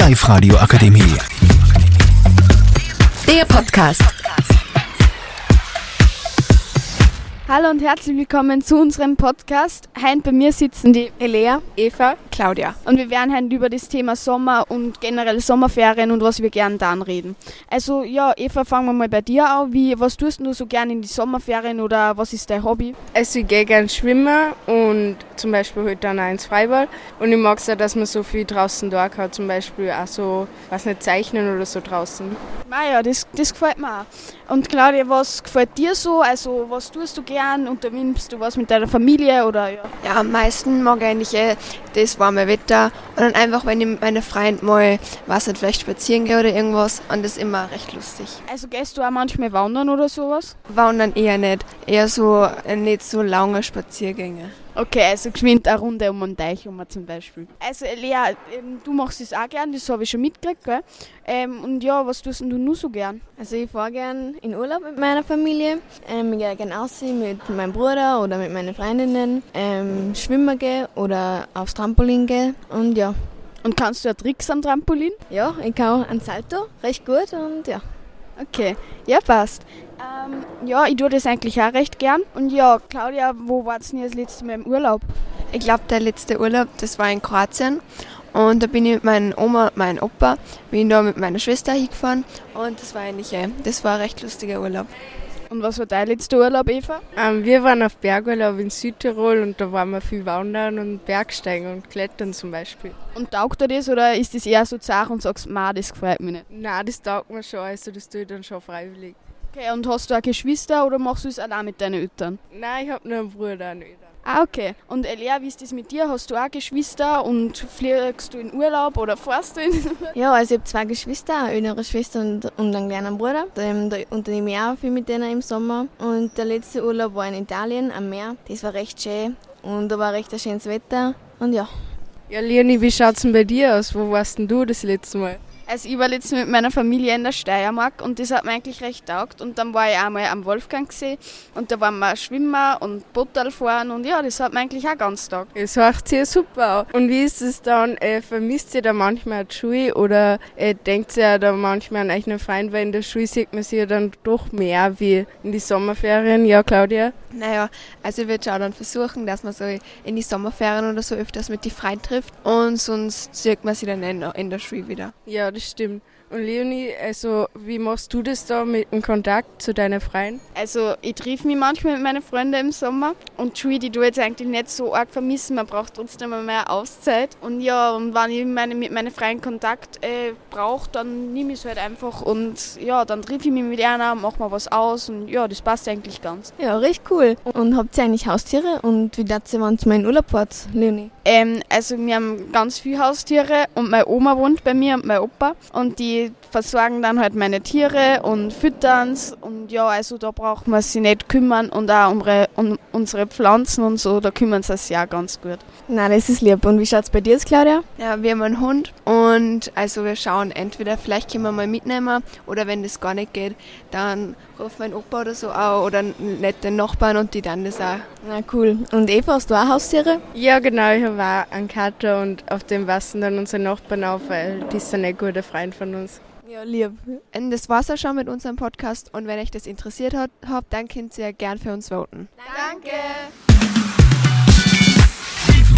Live-Radio Akademie. Der Podcast. Hallo und herzlich willkommen zu unserem Podcast. Heute bei mir sitzen die Elea, Eva, Claudia. und wir werden heute über das Thema Sommer und generell Sommerferien und was wir gerne dann reden. Also ja, Eva, fangen wir mal bei dir an. Wie, was tust du so gerne in die Sommerferien oder was ist dein Hobby? Also ich gehe gerne schwimmen und zum Beispiel heute dann auch ins Freibad. Und ich mag es auch, dass man so viel draußen da kann, zum Beispiel auch so, was nicht, zeichnen oder so draußen. Ah ja, das, das gefällt mir auch. Und Claudia, was gefällt dir so? Also was tust du gern? Unternimmst du was mit deiner Familie oder ja? Ja, am meisten mag ich eigentlich eh das warme Wetter und dann einfach, wenn ich mit meinen Freunden mal, was nicht, vielleicht spazieren gehe oder irgendwas und das ist immer recht lustig. Also gehst du auch manchmal wandern oder sowas? Wandern eher nicht, eher so nicht so lange Spaziergänge. Okay, also geschwind eine Runde um einen Teich um zum Beispiel. Also Lea, ähm, du machst das auch gern, das habe ich schon mitgekriegt, gell? Ähm, und ja, was tust denn du nur so gern? Also ich fahre gern in Urlaub mit meiner Familie. Ähm, ich gehe gerne raus mit meinem Bruder oder mit meinen Freundinnen. Ähm, schwimmen gehen oder aufs Trampolin gehen. Und ja. Und kannst du ja Tricks am Trampolin? Ja, ich kann ein Salto recht gut und ja. Okay, ja passt. Ähm, ja, ich tue das eigentlich auch recht gern. Und ja, Claudia, wo warst du denn das letzte Mal im Urlaub? Ich glaube, der letzte Urlaub, das war in Kroatien. Und da bin ich mit meiner Oma und meinem Opa, bin da mit meiner Schwester hingefahren. Und das war eigentlich, eh, das war ein recht lustiger Urlaub. Und was war dein letzter Urlaub, Eva? Ähm, wir waren auf Bergurlaub in Südtirol und da waren wir viel wandern und Bergsteigen und Klettern zum Beispiel. Und taugt dir das oder ist das eher so zart und sagst, ma, das gefällt mir nicht? Na, das taugt mir schon, also das tue ich dann schon freiwillig. Okay, und hast du auch Geschwister oder machst du es allein mit deinen Eltern? Nein, ich habe nur einen Bruder und Eltern. Ah, okay. Und Elia, wie ist das mit dir? Hast du auch Geschwister und fliegst du in Urlaub oder fährst du in Ja, also ich habe zwei Geschwister, eine ältere Schwester und, und einen kleinen Bruder. Ähm, da unternehme ich auch viel mit denen im Sommer. Und der letzte Urlaub war in Italien am Meer. Das war recht schön und da war recht ein schönes Wetter. Und ja. Ja, Leonie, wie schaut's denn bei dir aus? Wo warst denn du das letzte Mal? Also ich war letztens mit meiner Familie in der Steiermark und das hat mir eigentlich recht taugt. Und dann war ich einmal am Wolfgangsee und da waren wir schwimmen und Bottal fahren und ja, das hat mir eigentlich auch ganz taugt. Es hört sich ja super an. Und wie ist es dann? Äh, vermisst ihr da manchmal die Schule oder äh, denkt ihr da manchmal an eigenen Freund, weil in der Schule sieht man sich ja dann doch mehr wie in die Sommerferien? Ja, Claudia? Naja, also ich würde schon dann versuchen, dass man so in die Sommerferien oder so öfters mit die Freunden trifft. Und sonst sieht man sie dann in, in der Schule wieder. Ja, das stimmt. Und Leonie, also wie machst du das da mit dem Kontakt zu deinen Freunden? Also ich triff mich manchmal mit meinen Freunden im Sommer und Schule, die du jetzt eigentlich nicht so arg vermissen. Man braucht trotzdem mal mehr Auszeit. Und ja, und wenn ich meine, mit meinen Freunden Kontakt äh, brauche, dann nehme ich es halt einfach und ja, dann triff ich mich mit einer, mach mal was aus und ja, das passt eigentlich ganz. Ja, recht cool. Und habt ihr eigentlich Haustiere? Und wie dazu ihr, wenn ihr mal in Urlaub fahrt, Leonie? Ähm, also wir haben ganz viele Haustiere und meine Oma wohnt bei mir und mein Opa und die versorgen dann halt meine Tiere und füttern's und ja, also da braucht man sich nicht kümmern und auch unsere, um unsere Pflanzen und so, da kümmern sie sich ja ganz gut. Na, das ist lieb. Und wie schaut's bei dir aus, Claudia? Ja, wir haben einen Hund und also wir schauen entweder, vielleicht können wir mal mitnehmen oder wenn das gar nicht geht, dann rufen mein Opa oder so auch oder nette Nachbarn und die dann das auch. Na, cool. Und Eva, hast du auch Haustiere? Ja, genau, ich habe auch einen Kater und auf dem passen dann unsere Nachbarn auf, weil die sind ein guter Freund von uns. Ja, lieb. Und das war's auch schon mit unserem Podcast und wenn euch das interessiert hat, habt, dann könnt ihr gern für uns voten.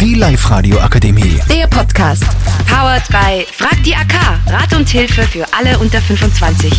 Die Live-Radio Akademie. Der Podcast. Powered by Frag die AK. Rat und Hilfe für alle unter 25.